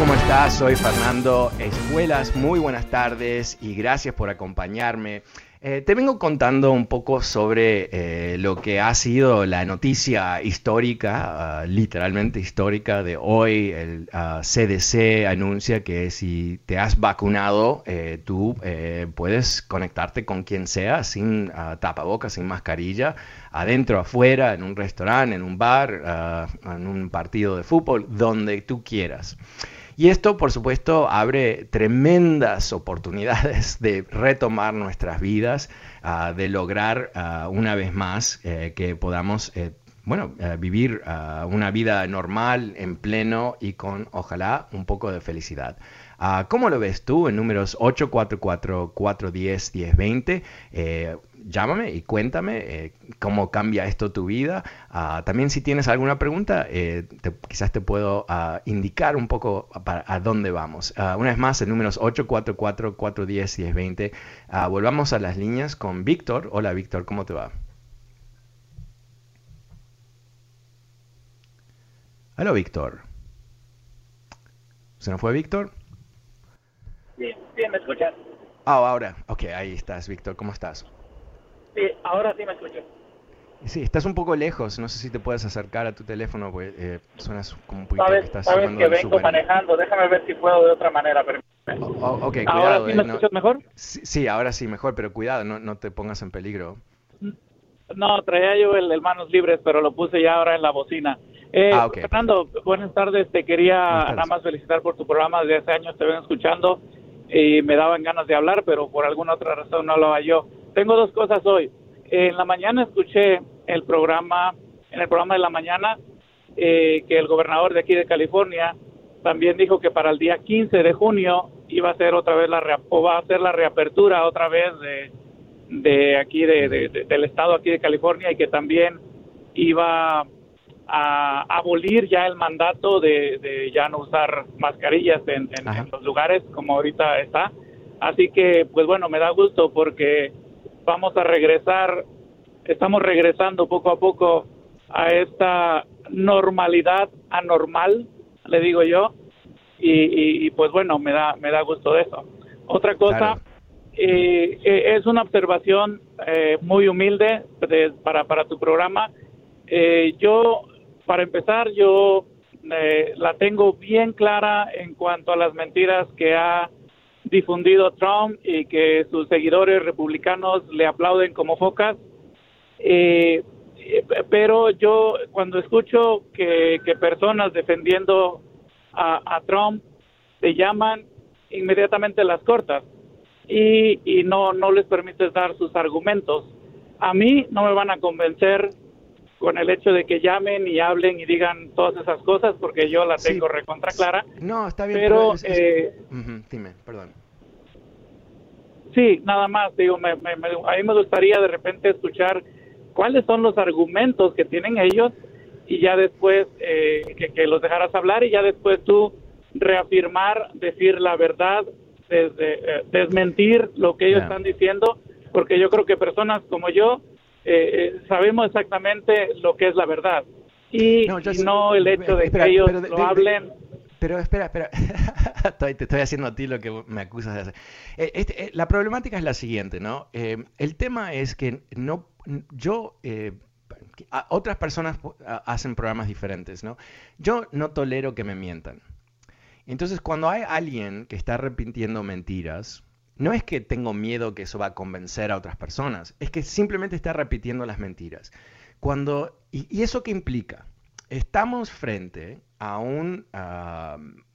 ¿Cómo estás? Soy Fernando Escuelas. Muy buenas tardes y gracias por acompañarme. Eh, te vengo contando un poco sobre eh, lo que ha sido la noticia histórica, ah, literalmente histórica de hoy. El ah, CDC anuncia que si te has vacunado, eh, tú puedes conectarte con quien sea sin ah, tapabocas, sin mascarilla, adentro, afuera, en un restaurante, en un bar, en un partido de fútbol, donde tú quieras. Y esto, por supuesto, abre tremendas oportunidades de retomar nuestras vidas, uh, de lograr uh, una vez más eh, que podamos, eh, bueno, eh, vivir uh, una vida normal, en pleno y con, ojalá, un poco de felicidad. ¿Cómo lo ves tú en números 844-410-1020? llámame y cuéntame eh, cómo cambia esto tu vida. Uh, también si tienes alguna pregunta, eh, quizás te puedo uh, indicar un poco para, a dónde vamos. Una vez más, el número es 844-410-1020. volvamos a las líneas con Víctor. Hola Víctor, ¿cómo te va? Hola Víctor. ¿Se nos fue Víctor? Sí, me escuchas. Ah, ahora. Ok, ahí estás, Víctor. ¿Cómo estás? Sí, ahora sí me escucho. Sí, estás un poco lejos, no sé si te puedes acercar a tu teléfono, porque eh, suenas como un poquito sabes, que estás sabes que vengo súper. manejando, déjame ver si puedo de otra manera. Pero... Oh, oh, ok, ¿Ahora cuidado. sí eh, me no- escuchas mejor? Sí, sí, ahora sí, mejor, pero cuidado, no, no te pongas en peligro. No, traía yo el, el manos libres, pero lo puse ya ahora en la bocina. Eh, Ah, ok, Fernando, buenas tardes. Te quería Buenas tardes. nada más felicitar por tu programa. Desde hace años te ven escuchando y me daban ganas de hablar, pero por alguna otra razón no hago yo. Tengo dos cosas hoy. En la mañana escuché el programa, en el programa de la mañana, eh, que el gobernador de aquí de California también dijo que para el día 15 de junio iba a ser otra vez la o va a ser la reapertura otra vez de, de aquí de, de- de- del estado aquí de California y que también iba a abolir ya el mandato de, de ya no usar mascarillas en, en- los lugares como ahorita está. Así que, pues bueno, me da gusto porque vamos a regresar, estamos regresando poco a poco a esta normalidad anormal, le digo yo, y, y- y, pues bueno, me da, me da gusto de eso. Otra cosa, Claro. eh, eh, es una observación eh, muy humilde de- para, para tu programa. Eh, yo, para empezar, yo eh, la tengo bien clara en cuanto a las mentiras que ha difundido Trump y que sus seguidores republicanos le aplauden como focas. Eh, pero yo cuando escucho que, que personas defendiendo a, a Trump te llaman inmediatamente las cortas y, y no, no les permites dar sus argumentos. A mí no me van a convencer con el hecho de que llamen y hablen y digan todas esas cosas porque yo la Sí. tengo recontra clara. No, está bien, Pero, es- es- eh, dime, perdón. Sí, nada más, digo, me, me- me- a mí me gustaría de repente escuchar cuáles son los argumentos que tienen ellos y ya después eh, que, que los dejaras hablar y ya después tú reafirmar, decir la verdad, desde, eh, desmentir lo que ellos están diciendo, porque yo creo que personas como yo eh, eh, sabemos exactamente lo que es la verdad y No, yo el hecho de espera, que ellos pero lo de- de- hablen Pero espera, espera. te estoy haciendo a ti lo que me acusas de hacer. Eh, este, eh, la problemática es la siguiente, ¿no? El tema es que no, yo, otras personas hacen programas diferentes, ¿no? Yo no tolero que me mientan. Entonces, cuando hay alguien que está repitiendo mentiras, no es que tengo miedo que eso va a convencer a otras personas, es que simplemente está repitiendo las mentiras. Cuando, y, eso qué implica? Estamos frente a un,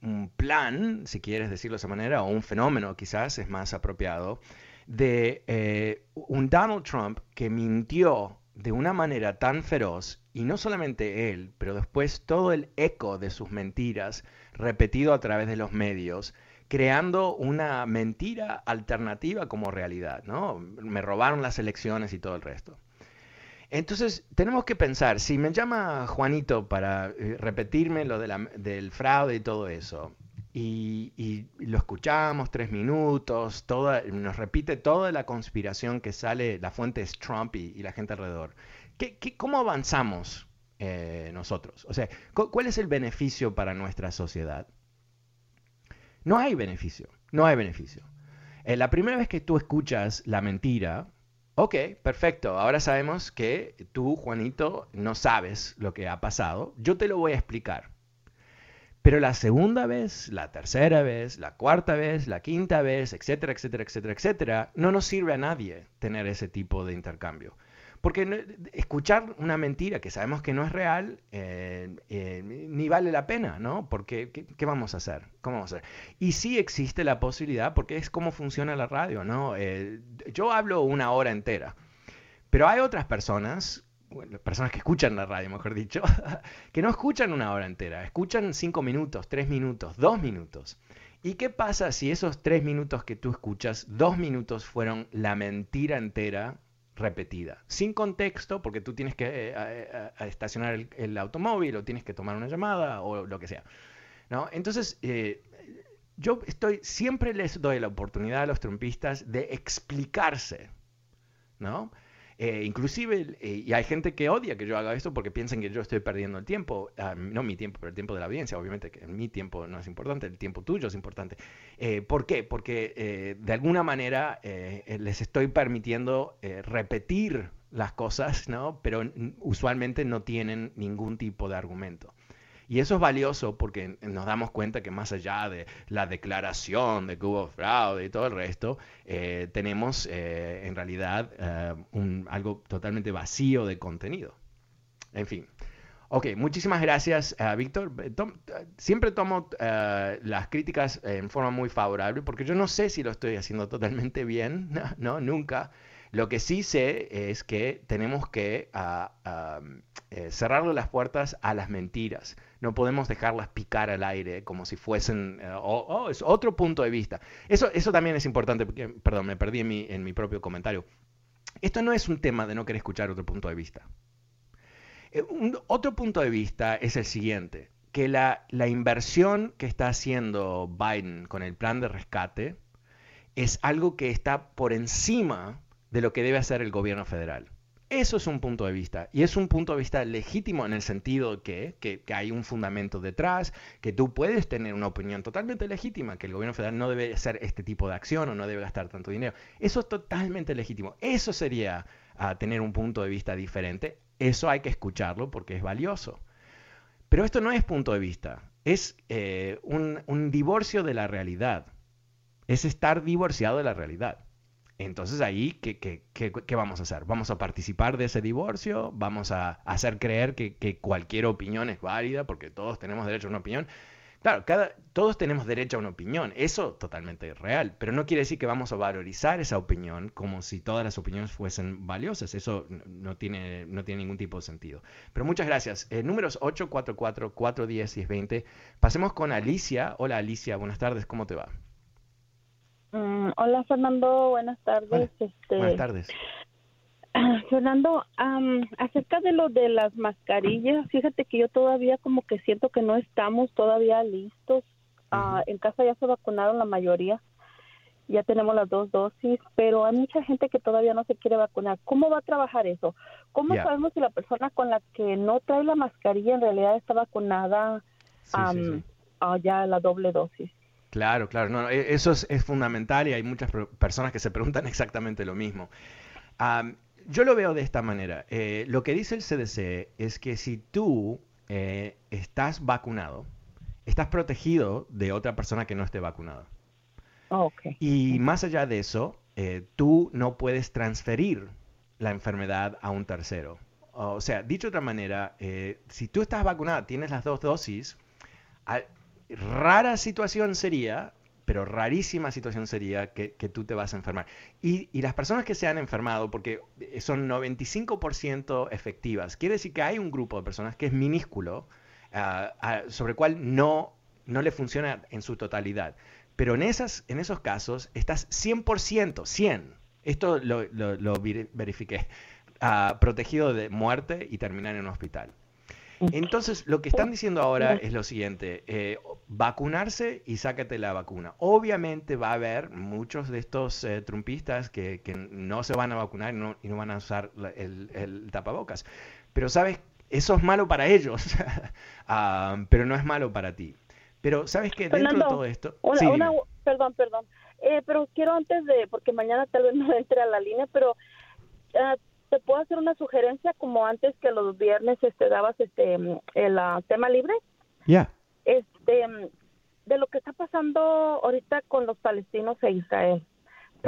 un, plan, si quieres decirlo de esa manera, o un fenómeno quizás es más apropiado, de eh, un Donald Trump que mintió de una manera tan feroz, y no solamente él, pero después todo el eco de sus mentiras repetido a través de los medios, creando una mentira alternativa como realidad, ¿no? Me robaron las elecciones y todo el resto. Entonces, tenemos que pensar, si me llama Juanito para eh, repetirme lo del fraude y todo eso, y, lo escuchamos tres minutos, toda, nos repite toda la conspiración que sale, la fuente es Trump y, la gente alrededor, ¿qué, cómo avanzamos eh, nosotros? O sea, ¿cuál es el beneficio para nuestra sociedad? No hay beneficio, no hay beneficio. Eh, la primera vez que tú escuchas la mentira, Ok, perfecto. Ahora sabemos que tú, Juanito, no sabes lo que ha pasado. Yo te lo voy a explicar. Pero la segunda vez, la tercera vez, la cuarta vez, la quinta vez, etcétera, etcétera, etcétera, etcétera, no nos sirve a nadie tener ese tipo de intercambio. Porque escuchar una mentira que sabemos que no es real, eh, eh, ni vale la pena, ¿no? Porque, ¿qué, vamos a hacer? ¿Cómo vamos a hacer? Y sí existe la posibilidad, porque es como funciona la radio, ¿no? Eh, yo hablo una hora entera, pero hay otras personas personas que escuchan la radio, mejor dicho, que no escuchan una hora entera, escuchan cinco minutos, tres minutos, dos minutos. ¿Y qué pasa si esos tres minutos que tú escuchas, dos minutos fueron la mentira entera repetida, sin contexto, porque tú tienes que eh, estacionar el, automóvil o tienes que tomar una llamada o lo que sea. ¿no? Entonces, eh, yo estoy, siempre les doy la oportunidad a los trumpistas de explicarse, ¿no? Eh, inclusive, eh, y hay gente que odia que yo haga esto porque piensan que yo estoy perdiendo el tiempo, ah, no mi tiempo, pero el tiempo de la audiencia, obviamente que mi tiempo no es importante, el tiempo tuyo es importante. Eh, ¿Por qué? Porque de alguna manera les estoy permitiendo repetir las cosas, ¿no? pero usualmente no tienen ningún tipo de argumento. Y eso es valioso porque nos damos cuenta que más allá de la declaración de que hubo fraude y todo el resto, eh, tenemos eh, en realidad eh, algo totalmente vacío de contenido. En fin. Ok, muchísimas gracias, Víctor. siempre tomo las críticas en forma muy favorable porque yo no sé si lo estoy haciendo totalmente bien, no, nunca. Lo que sí sé es que tenemos que uh, cerrarle las puertas a las mentiras. No podemos dejarlas picar al aire como si fuesen, eh, oh, es otro punto de vista. Eso, eso también es importante, porque, perdón, me perdí en mi, en mi propio comentario. Esto no es un tema de no querer escuchar otro punto de vista. Eh, otro punto de vista es el siguiente, que la, la inversión que está haciendo Biden con el plan de rescate es algo que está por encima de lo que debe hacer el gobierno federal. Eso es un punto de vista y es un punto de vista legítimo en el sentido que, que, hay un fundamento detrás, que tú puedes tener una opinión totalmente legítima, que el gobierno federal no debe hacer este tipo de acción o no debe gastar tanto dinero. Eso es totalmente legítimo. Eso sería ah, tener un punto de vista diferente. Eso hay que escucharlo porque es valioso. Pero esto no es punto de vista, es eh, un, un divorcio de la realidad. Es estar divorciado de la realidad. Entonces ahí, ¿qué, qué, qué, vamos a hacer? ¿Vamos a participar de ese divorcio? ¿Vamos a hacer creer que, cualquier opinión es válida porque todos tenemos derecho a una opinión? Claro, cada, todos tenemos derecho a una opinión, eso totalmente real, pero no quiere decir que vamos a valorizar esa opinión como si todas las opiniones fuesen valiosas, eso no tiene, no tiene ningún tipo de sentido. Pero muchas gracias. Eh, números 844, 410 y 20. Pasemos con Alicia. Hola Alicia, buenas tardes, ¿cómo te va? Mm, hola Fernando, buenas tardes. Este, buenas tardes. Fernando, acerca de lo de las mascarillas, fíjate que yo todavía como que siento que no estamos todavía listos. Ah, en casa ya se vacunaron la mayoría, ya tenemos las dos dosis, pero hay mucha gente que todavía no se quiere vacunar. ¿Cómo va a trabajar eso? ¿Cómo sabemos si la persona con la que no trae la mascarilla en realidad está vacunada? ah, ya la doble dosis. Claro, claro, no, e- eso es, es fundamental y hay muchas personas que se preguntan exactamente lo mismo. Yo lo veo de esta manera. Eh, lo que dice el CDC es que si tú eh, estás vacunado, estás protegido de otra persona que no esté vacunada. Ah, ok. Y más allá de eso, eh, tú no puedes transferir la enfermedad a un tercero. O sea, dicho de otra manera, si tú estás vacunada, tienes las dos dosis, a- rara situación sería, pero rarísima situación sería que, tú te vas a enfermar. Y, las personas que se han enfermado, porque son 95% efectivas, quiere decir que hay un grupo de personas que es minúsculo, ah, ah, sobre el cual no, no le funciona en su totalidad. Pero en, esas, en esos casos estás 100%, 100. Esto lo, lo- lo veri- verifiqué. ah, protegido de muerte y terminar en un hospital. Entonces, lo que están diciendo ahora es lo siguiente, eh, vacunarse y sácate la vacuna. Obviamente va a haber muchos de estos eh, trumpistas que, que no se van a vacunar y no, y no van a usar la- el, el tapabocas. Pero, ¿sabes? Eso es malo para ellos, Ah, pero no es malo para ti. Pero, ¿sabes que Dentro de todo esto... Una, Sí, una- perdón, perdón. Eh, pero quiero antes de, porque mañana tal vez no entre a la línea, pero ah, te puedo hacer una sugerencia como antes que los viernes este dabas este el ah, tema libre, Ya. este de lo que está pasando ahorita con los palestinos e Israel.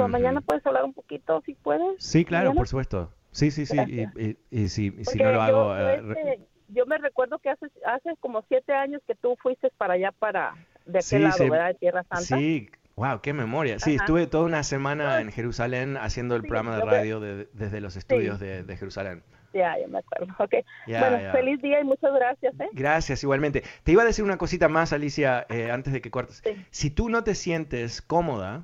Mañana puedes hablar un poquito, si puedes. Sí, claro, Mañana. por supuesto. Sí, sí, sí. Y, y- y si, no lo hago... yo, eh, este, yo me recuerdo que hace, hace como siete años que tú fuiste para allá, para de aquel Sí, lado. ¿verdad? De Tierra Santa. Sí, wow, qué memoria. Sí, Ajá. estuve toda una semana en Jerusalén haciendo el Sí, programa de radio de- desde los estudios de, de Jerusalén. Ya, ya me acuerdo. Ok. Ya, bueno, ya. feliz día y muchas gracias, ¿eh? Gracias, igualmente. Te iba a decir una cosita más, Alicia, eh, antes de que cortes. Sí. Si tú no te sientes cómoda,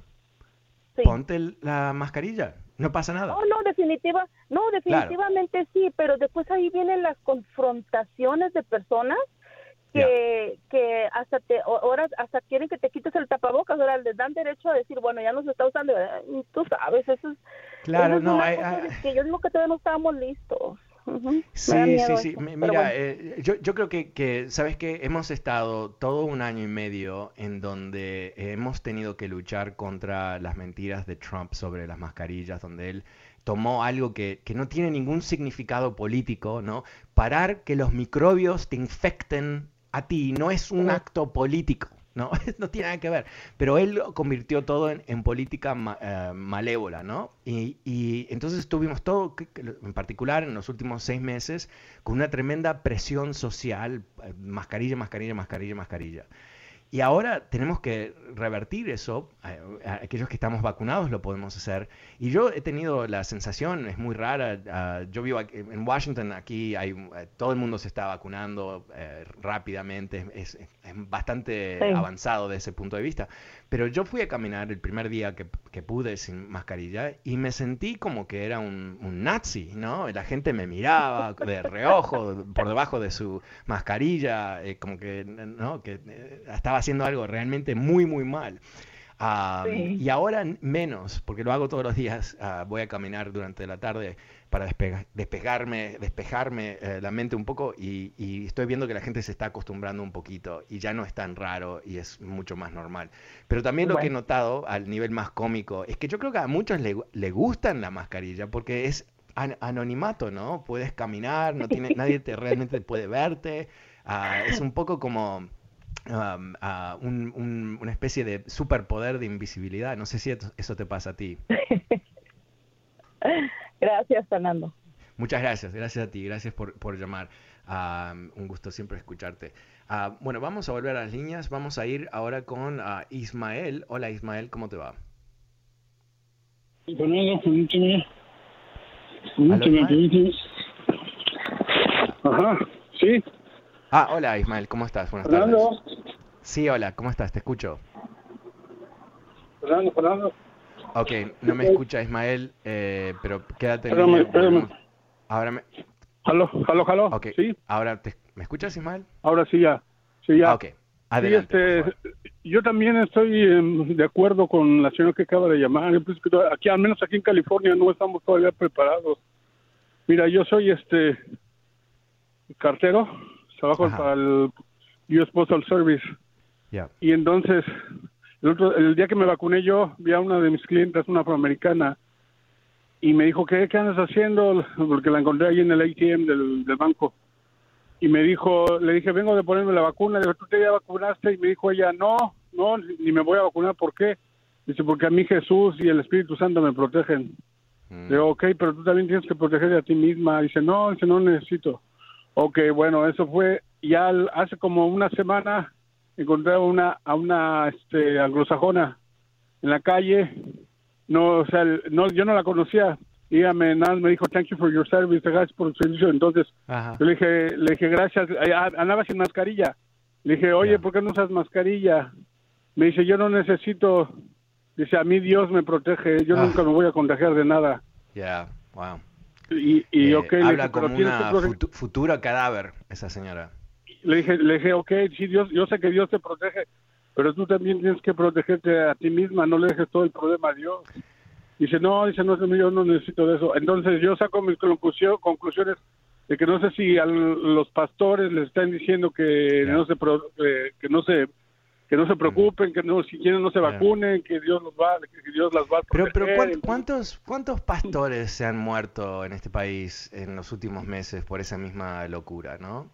ponte la mascarilla. No pasa nada. Oh, no, definitiva, no, definitivamente sí, pero después ahí vienen las confrontaciones de personas que, que hasta te, ahora hasta quieren que te quites el tapabocas, ahora les dan derecho a decir, bueno, ya no se está usando, tú sabes, eso es, Claro, eso es no, una cosa que yo digo que todavía no estábamos listos. Sí, sí, sí. eso, Mira, bueno. eh, yo, yo creo que, que, ¿sabes qué? Hemos estado todo un año y medio en donde hemos tenido que luchar contra las mentiras de Trump sobre las mascarillas, donde él tomó algo que, que no tiene ningún significado político, ¿no? Parar que los microbios te infecten a ti no es un acto político. No, no tiene nada que ver. Pero él lo convirtió todo en, en política ma- eh, malévola, ¿no? Y, y entonces estuvimos todo, en particular en los últimos seis meses, con una tremenda presión social, eh, mascarilla, mascarilla, mascarilla, mascarilla. Y ahora tenemos que revertir eso. Aquellos que estamos vacunados lo podemos hacer. Y yo he tenido la sensación, es muy rara. ah, yo vivo aquí- en Washington, aquí hay, eh, todo el mundo se está vacunando eh, rápidamente. Es, es- es bastante Sí. avanzado de ese punto de vista. Pero yo fui a caminar el primer día que, que pude sin mascarilla y me sentí como que era un, un nazi, ¿no? La gente me miraba de reojo por debajo de su mascarilla, eh, como que, ¿no? que eh, estaba haciendo algo realmente muy, muy mal. Ah, Sí. Y ahora menos, porque lo hago todos los días. ah, voy a caminar durante la tarde para despega- despegarme, despejarme eh, la mente un poco y, y estoy viendo que la gente se está acostumbrando un poquito y ya no es tan raro y es mucho más normal. Pero también lo que he Bueno. notado al nivel más cómico es que yo creo que a muchos le, le gustan la mascarilla porque es an- anonimato, ¿no? Puedes caminar, no tiene, nadie te realmente puede verte. ah, es un poco como um, ah, un- un- una especie de superpoder de invisibilidad. No sé si eso te pasa a ti. Gracias, Fernando. Muchas gracias, gracias a ti, gracias por, por llamar. Un gusto siempre escucharte. Ah, bueno, vamos a volver a las líneas. Vamos a ir ahora con ah, Ismael. Hola Ismael, ¿cómo te va? Ajá, sí, Ah, hola Ismael, ¿cómo estás? Buenas tardes. Sí, hola, ¿cómo estás? Te escucho. Fernando, Fernando. Ok, no me escucha Ismael, eh, pero quédate Espérame, espérame. Ahora me... Aló, aló, aló. Ok, Sí, ahora te... ¿Me escuchas Ismael? ahora sí ya. Sí, ya. Ah, ok, adelante. Sí, este, yo también estoy em, de acuerdo con la señora que acaba de llamar. To- aquí, al menos aquí en California, no estamos todavía preparados. Mira, yo soy este cartero, trabajo Ajá. para el US Postal Service Y entonces, el, otro, el día que me vacuné yo, vi a una de mis clientes, una afroamericana, y me dijo, ¿qué, qué andas haciendo? Porque la encontré ahí en el ATM del, del banco. Y me dijo, le dije, vengo de ponerme la vacuna. Le dije, ¿tú te ya vacunaste? Y me dijo ella, no, no, ni me voy a vacunar. ¿Por qué? Dice, porque a mí Jesús y el Espíritu Santo me protegen. Mm. Digo, ok, pero tú también tienes que protegerte a ti misma. Dice, no, dice, no necesito. Ok, bueno, eso fue ya hace como una semana encontré a una a una este anglosajona en la calle. No, o sea, no yo no la conocía. Y ella me, nada, me dijo, thank you for your service, gracias por tu servicio. Entonces, yo le dije, le dije, gracias. Andaba sin mascarilla. Le dije, oye, ¿por qué no usas mascarilla? Me dice, yo no necesito Dice, a mí Dios me protege, yo ah. nunca me voy a contagiar de nada. Ya, wow. Y, y eh, habla como una futura cadáver, esa señora. Le dije, le dije, ok, sí, Dios, yo sé que Dios te protege, pero tú también tienes que protegerte a ti misma, no le dejes todo el problema a Dios. Dice, no, dice, no, yo no necesito de eso. Entonces yo saco mis conclusiones de que no sé si a los pastores les están diciendo que no se eh, que no se que no se preocupen, que no, si quieren no se vacunen, que Dios los va, que Dios las va a proteger. Pero, pero ¿cuántos, ¿cuántos pastores se han muerto en este país en los últimos meses por esa misma locura, no?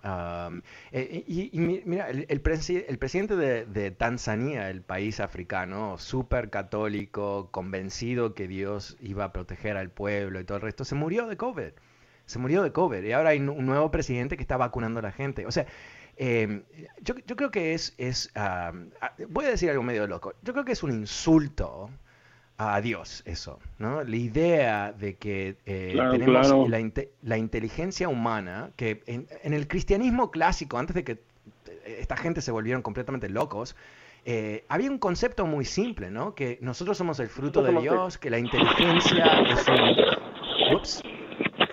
Eh, y, mira, el, el, presidente de, de, Tanzania, el país africano, súper católico, convencido que Dios iba a proteger al pueblo y todo el resto, se murió de COVID. Se murió de COVID y ahora hay un nuevo presidente que está vacunando a la gente. O sea, Em, yo, creo que es, es voy a decir algo medio loco, yo creo que es un insulto a Dios eso, ¿no? La idea de que eh, tenemos La, inteligencia humana, que en, el cristianismo clásico, antes de que eh, esta gente se volvieron completamente locos, eh, había un concepto muy simple, ¿no? Que nosotros somos el fruto de Dios, que la inteligencia es un... Ups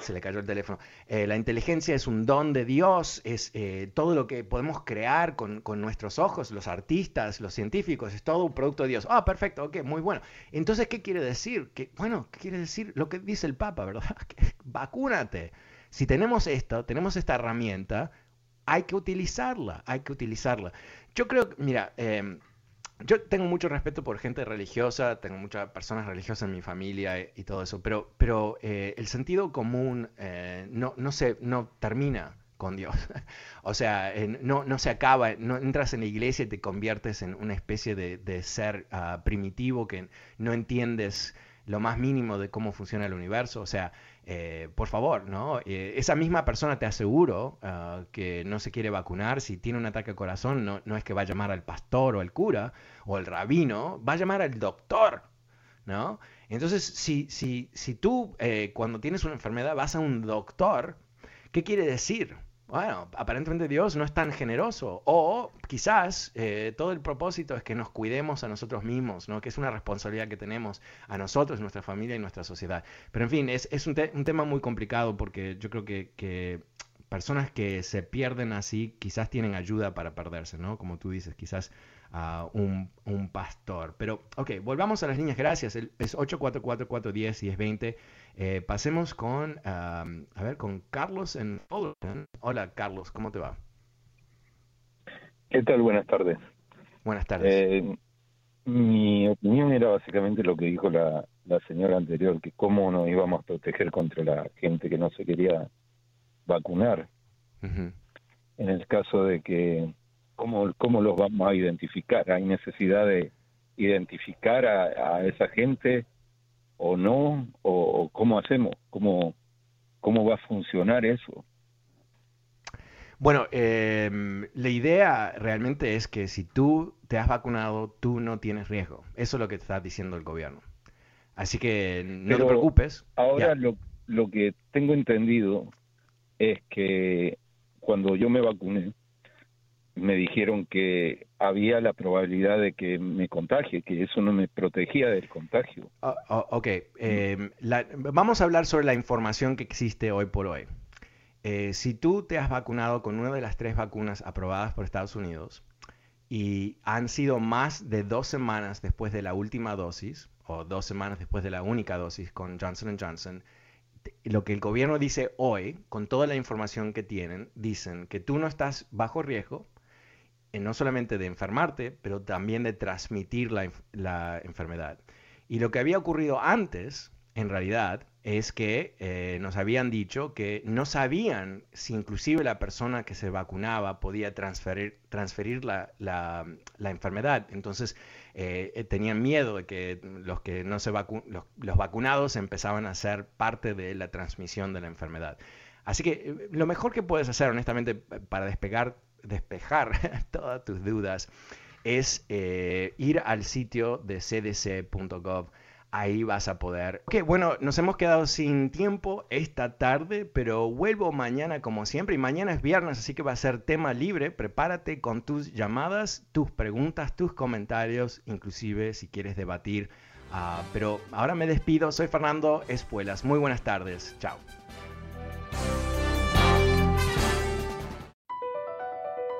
se le cayó el teléfono. Eh, la inteligencia es un don de Dios, es eh, todo lo que podemos crear con, nuestros ojos, los artistas, los científicos, es todo un producto de Dios. Ah, perfecto, ok, muy bueno. Entonces, ¿qué quiere decir? Que, bueno, ¿qué quiere decir? Lo que dice el Papa, ¿verdad? vacúnate. Si tenemos esto, tenemos esta herramienta, hay que utilizarla, hay que utilizarla. Yo creo, mira, eh, yo tengo mucho respeto por gente religiosa, tengo muchas personas religiosas en mi familia y, todo eso, pero, pero eh, el sentido común eh, no, no, se, no termina con Dios. o sea, no, no se acaba, no entras en la iglesia y te conviertes en una especie de, ser ah, primitivo que no entiendes lo más mínimo de cómo funciona el universo. O sea, eh, por favor, ¿no? Eh, esa misma persona te aseguro ah, que no se quiere vacunar, si tiene un ataque al corazón, no, no, es que va a llamar al pastor o al cura o al rabino, va a llamar al doctor, ¿no? Entonces, si, si, si tú eh, cuando tienes una enfermedad vas a un doctor, ¿qué quiere decir? Bueno, aparentemente Dios no es tan generoso. O quizás eh, todo el propósito es que nos cuidemos a nosotros mismos, ¿no? que es una responsabilidad que tenemos a nosotros, nuestra familia y nuestra sociedad. Pero en fin, es, un, tema muy complicado porque yo creo que, personas que se pierden así quizás tienen ayuda para perderse, ¿no? Como tú dices, quizás a un, pastor. Pero, ok, volvamos a las líneas, gracias. es 844 y es 20. Eh, pasemos con, a ver, con Carlos en Hola, Carlos, ¿cómo te va? ¿Qué tal? Buenas tardes. Buenas tardes. Eh, mi opinión era básicamente lo que dijo la, señora anterior, que cómo nos íbamos a proteger contra la gente que no se quería vacunar. En el caso de que, ¿cómo, ¿cómo los vamos a identificar? ¿Hay necesidad de identificar a esa gente o no, o, cómo hacemos, cómo, cómo va a funcionar eso. Bueno, em, la idea realmente es que si tú te has vacunado, tú no tienes riesgo. Eso es lo que está diciendo el gobierno. Así que no te preocupes. Ahora lo, lo que tengo entendido es que cuando yo me vacuné, me dijeron que había la probabilidad de que me contagie, que eso no me protegía del contagio. Ah, ok, em, vamos a hablar sobre la información que existe hoy por hoy. Eh, si tú te has vacunado con una de las tres vacunas aprobadas por Estados Unidos y han sido más de dos semanas después de la última dosis, o dos semanas después de la única dosis con Johnson Johnson, lo que el gobierno dice hoy, con toda la información que tienen, dicen que tú no estás bajo riesgo, no solamente de enfermarte, pero también de transmitir la, enfermedad. Y lo que había ocurrido antes, en realidad, es que eh, nos habían dicho que no sabían si inclusive la persona que se vacunaba podía transferir, la, enfermedad. Entonces eh, eh, tenían miedo de que los que no se los, vacunados empezaban a ser parte de la transmisión de la enfermedad. Así que lo mejor que puedes hacer, honestamente, para despegar, despejar todas tus dudas, es ir al sitio de cdc.gov ahí vas a poder. Ok, bueno, nos hemos quedado sin tiempo esta tarde, pero vuelvo mañana como siempre y mañana es viernes, así que va a ser tema libre. Prepárate con tus llamadas, tus preguntas, tus comentarios, inclusive si quieres debatir. Uh, pero ahora me despido, soy Fernando Espuelas. Muy buenas tardes, chao.